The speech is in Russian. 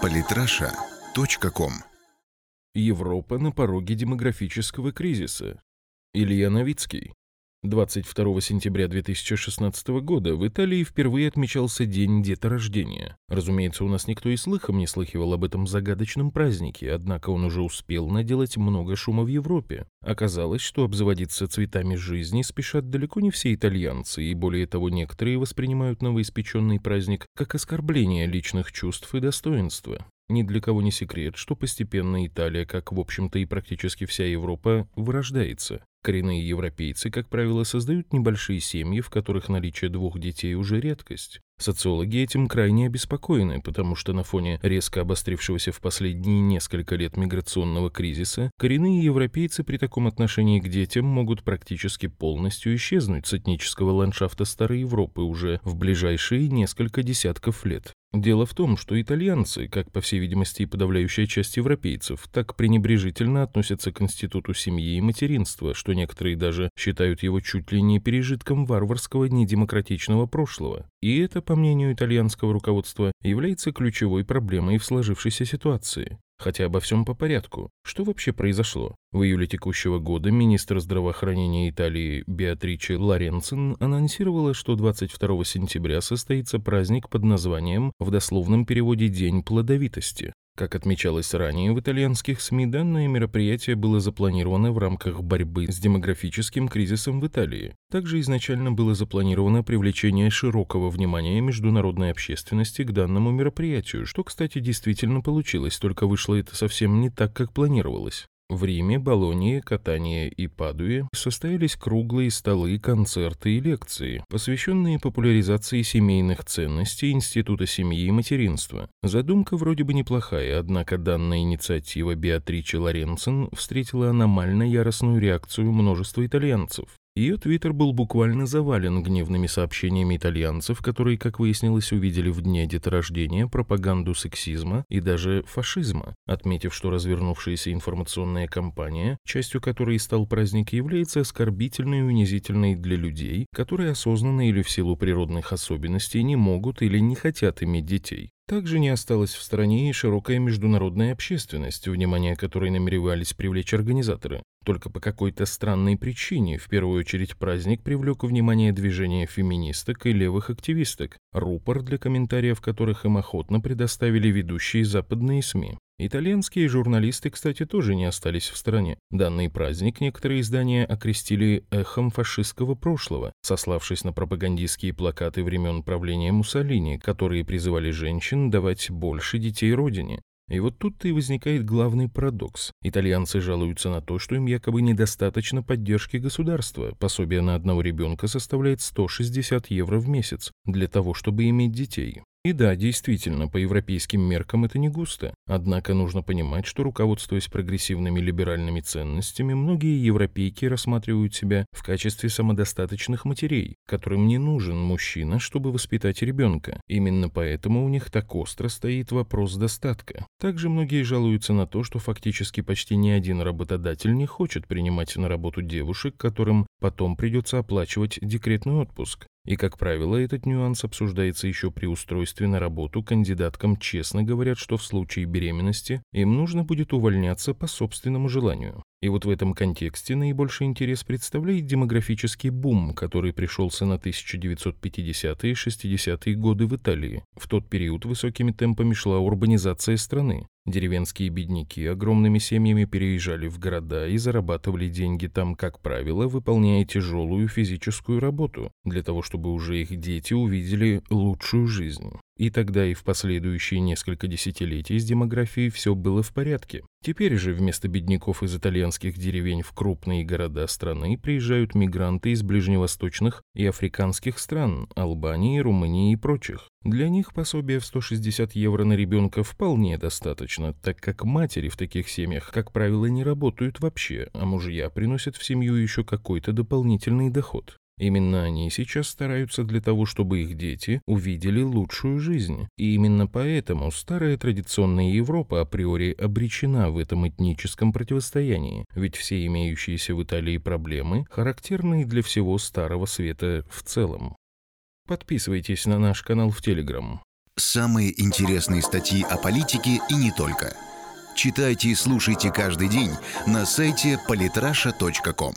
Политраша.ком Европа на пороге демографического кризиса. Илья Новицкий. 22 сентября 2016 года в Италии впервые отмечался День деторождения. Разумеется, у нас никто и слыхом не слыхивал об этом загадочном празднике, однако он уже успел наделать много шума в Европе. Оказалось, что обзаводиться цветами жизни спешат далеко не все итальянцы, и более того, некоторые воспринимают новоиспеченный праздник как оскорбление личных чувств и достоинства. Ни для кого не секрет, что постепенно Италия, как в общем-то и практически вся Европа, вырождается. Коренные европейцы, как правило, создают небольшие семьи, в которых наличие двух детей уже редкость. Социологи этим крайне обеспокоены, потому что на фоне резко обострившегося в последние несколько лет миграционного кризиса, коренные европейцы при таком отношении к детям могут практически полностью исчезнуть с этнического ландшафта Старой Европы уже в ближайшие несколько десятков лет. Дело в том, что итальянцы, как по всей видимости и подавляющая часть европейцев, так пренебрежительно относятся к институту семьи и материнства, что некоторые даже считают его чуть ли не пережитком варварского недемократичного прошлого. И это, по мнению итальянского руководства, является ключевой проблемой в сложившейся ситуации. Хотя обо всем по порядку. Что вообще произошло? В июле текущего года министр здравоохранения Италии Беатриче Лоренцин анонсировала, что 22 сентября состоится праздник под названием в дословном переводе «День плодовитости». Как отмечалось ранее в итальянских СМИ, данное мероприятие было запланировано в рамках борьбы с демографическим кризисом в Италии. Также изначально было запланировано привлечение широкого внимания международной общественности к данному мероприятию, что, кстати, действительно получилось, только вышло это совсем не так, как планировалось. В Риме, Болонии, Катании и Падуе состоялись круглые столы, концерты и лекции, посвященные популяризации семейных ценностей Института семьи и материнства. Задумка вроде бы неплохая, однако данная инициатива Беатричи Лоренцин встретила аномально яростную реакцию множества итальянцев. Ее твиттер был буквально завален гневными сообщениями итальянцев, которые, как выяснилось, увидели в дне деторождения пропаганду сексизма и даже фашизма, отметив, что развернувшаяся информационная кампания, частью которой стал праздник, является оскорбительной и унизительной для людей, которые осознанно или в силу природных особенностей не могут или не хотят иметь детей. Также не осталась в стороне и широкая международная общественность, внимание которой намеревались привлечь организаторы. Только по какой-то странной причине, в первую очередь, праздник привлек внимание движения феминисток и левых активисток, рупор для комментариев которых им охотно предоставили ведущие западные СМИ. Итальянские журналисты, кстати, тоже не остались в стороне. Данный праздник некоторые издания окрестили эхом фашистского прошлого, сославшись на пропагандистские плакаты времен правления Муссолини, которые призывали женщин давать больше детей родине. И вот тут-то и возникает главный парадокс. Итальянцы жалуются на то, что им якобы недостаточно поддержки государства. Пособие на одного ребенка составляет 160 евро в месяц для того, чтобы иметь детей. И да, действительно, по европейским меркам это не густо. Однако нужно понимать, что руководствуясь прогрессивными либеральными ценностями, многие европейки рассматривают себя в качестве самодостаточных матерей, которым не нужен мужчина, чтобы воспитать ребенка. Именно поэтому у них так остро стоит вопрос достатка. Также многие жалуются на то, что фактически почти ни один работодатель не хочет принимать на работу девушек, которым потом придется оплачивать декретный отпуск. И, как правило, этот нюанс обсуждается еще при устройстве на работу. Кандидаткам честно говорят, что в случае беременности им нужно будет увольняться по собственному желанию. И вот в этом контексте наибольший интерес представляет демографический бум, который пришелся на 1950-е и 60-е годы в Италии. В тот период высокими темпами шла урбанизация страны. Деревенские бедняки огромными семьями переезжали в города и зарабатывали деньги там, как правило, выполняя тяжелую физическую работу, для того, чтобы уже их дети увидели лучшую жизнь. И тогда и в последующие несколько десятилетий с демографией все было в порядке. Теперь же вместо бедняков из итальянских деревень в крупные города страны приезжают мигранты из ближневосточных и африканских стран, Албании, Румынии и прочих. Для них пособие в 160 евро на ребенка вполне достаточно, так как матери в таких семьях, как правило, не работают вообще, а мужья приносят в семью еще какой-то дополнительный доход. Именно они сейчас стараются для того, чтобы их дети увидели лучшую жизнь. И именно поэтому старая традиционная Европа априори обречена в этом этническом противостоянии, ведь все имеющиеся в Италии проблемы характерны для всего Старого Света в целом. Подписывайтесь на наш канал в Телеграм. Самые интересные статьи о политике и не только. Читайте и слушайте каждый день на сайте polytrasha.com.